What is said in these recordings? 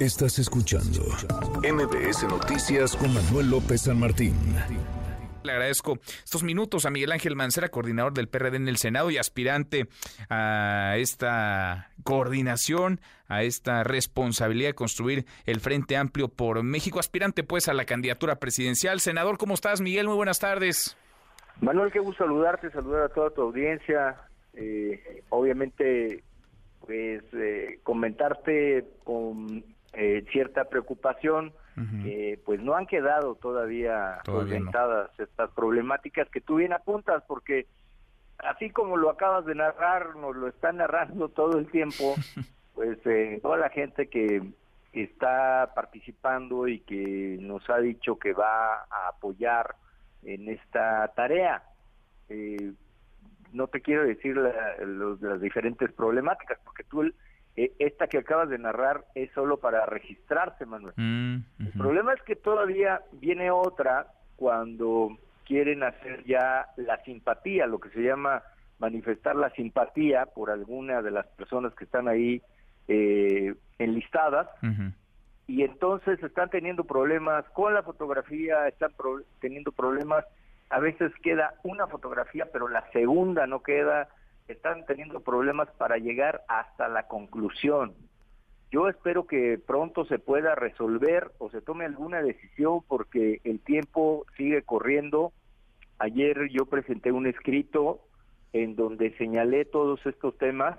Estás escuchando MBS Noticias con Manuel López San Martín. Le agradezco estos minutos a Miguel Ángel Mancera, coordinador del PRD en el Senado y aspirante a esta coordinación, a esta responsabilidad de construir el Frente Amplio por México, aspirante pues a la candidatura presidencial. Senador, ¿cómo estás, Miguel? Muy buenas tardes. Manuel, qué gusto saludarte, saludar a toda tu audiencia. Eh, obviamente, pues eh, comentarte con eh, cierta preocupación, pues no han quedado todavía, solventadas estas problemáticas que tú bien apuntas, porque así como lo acabas de narrar, nos lo están narrando todo el tiempo, pues eh, toda la gente que está participando y que nos ha dicho que va a apoyar en esta tarea. Eh, no te quiero decir las diferentes problemáticas, porque tú esta que acabas de narrar es solo para registrarse, Manuel. Mm, el problema es que todavía viene otra cuando quieren hacer ya la simpatía, lo que se llama manifestar la simpatía por alguna de las personas que están ahí eh, enlistadas. Y entonces están teniendo problemas con la fotografía, están teniendo problemas, a veces queda una fotografía, pero la segunda no queda, están teniendo problemas para llegar hasta la conclusión. Yo espero que pronto se pueda resolver o se tome alguna decisión porque el tiempo sigue corriendo. Ayer yo presenté un escrito en donde señalé todos estos temas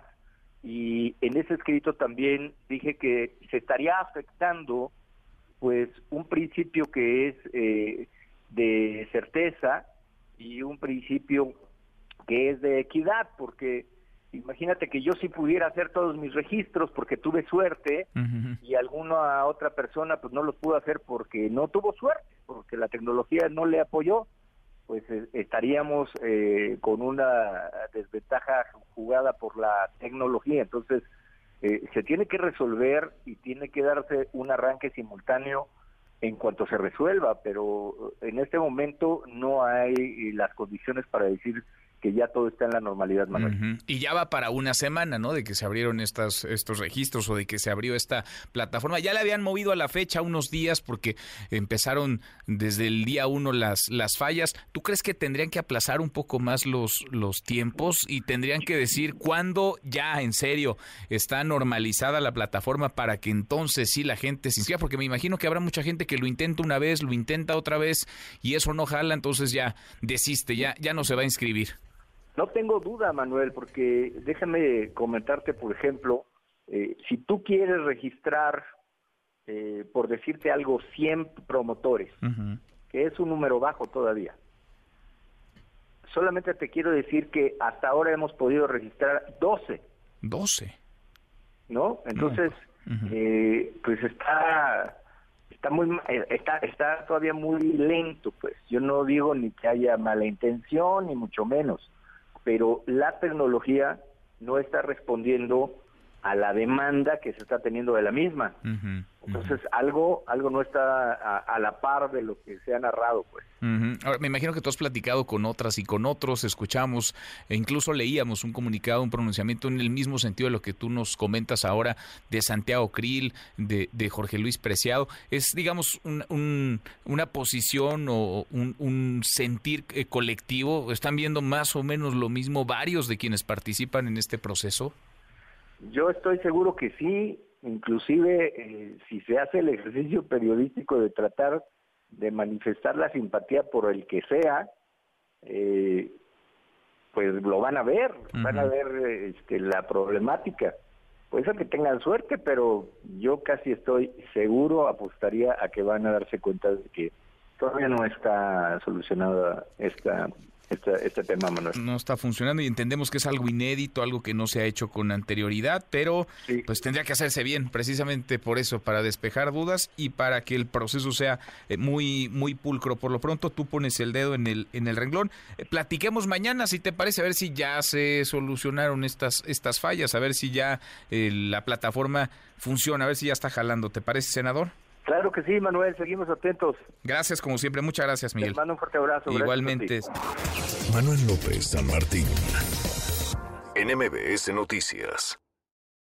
y en ese escrito también dije que se estaría afectando pues un principio que es eh, de certeza y un principio que es de equidad, porque imagínate que yo sí pudiera hacer todos mis registros porque tuve suerte y alguna otra persona pues no los pudo hacer porque no tuvo suerte, porque la tecnología no le apoyó, pues eh, estaríamos eh, con una desventaja jugada por la tecnología. Entonces, eh, se tiene que resolver y tiene que darse un arranque simultáneo en cuanto se resuelva, pero en este momento no hay las condiciones para decir que ya todo está en la normalidad, Manuel. Y ya va para una semana, ¿no? De que se abrieron estas, estos registros o de que se abrió esta plataforma. Ya le habían movido a la fecha unos días porque empezaron desde el día uno las, las fallas. ¿Tú crees que tendrían que aplazar un poco más los, los tiempos y tendrían que decir cuándo ya en serio está normalizada la plataforma para que entonces sí la gente se inscriba? Porque me imagino que habrá mucha gente que lo intenta una vez, lo intenta otra vez y eso no jala, entonces ya desiste, ya, ya no se va a inscribir. No tengo duda, Manuel, porque déjame comentarte, por ejemplo, eh, si tú quieres registrar, eh, por decirte algo, 100 promotores, que es un número bajo todavía, solamente te quiero decir que hasta ahora hemos podido registrar 12. 12. ¿No? Entonces, eh, pues está está muy está está todavía muy lento pues yo no digo ni que haya mala intención ni mucho menos pero la tecnología no está respondiendo a la demanda que se está teniendo de la misma. Entonces, algo algo no está a, la par de lo que se ha narrado, pues. Ahora, me imagino que tú has platicado con otras y con otros, escuchamos e incluso leíamos un comunicado, un pronunciamiento en el mismo sentido de lo que tú nos comentas ahora de Santiago Krill, de, de Jorge Luis Preciado. Es, digamos, una posición o un, sentir eh, colectivo. ¿Están viendo más o menos lo mismo varios de quienes participan en este proceso? Yo estoy seguro que sí, inclusive eh, si se hace el ejercicio periodístico de tratar de manifestar la simpatía por el que sea, eh, pues lo van a ver, van a ver este, la problemática. Puede ser que tengan suerte, pero yo casi estoy seguro, apostaría a que van a darse cuenta de que todavía no está solucionada esta este, este, tema, Manuel. No está funcionando y entendemos que es algo inédito, algo que no se ha hecho con anterioridad, pero pues tendría que hacerse bien, precisamente por eso, para despejar dudas y para que el proceso sea eh, muy muy pulcro. Por lo pronto, tú pones el dedo en el en el renglón. Eh, platiquemos mañana, si te parece, a ver si ya se solucionaron estas estas fallas, a ver si ya eh, la plataforma funciona, a ver si ya está jalando. ¿Te parece, senador? Claro que sí, Manuel, seguimos atentos. Gracias, como siempre. Muchas gracias, Miguel. Te mando un fuerte abrazo. Igualmente. Manuel López San Martín, en MBS Noticias.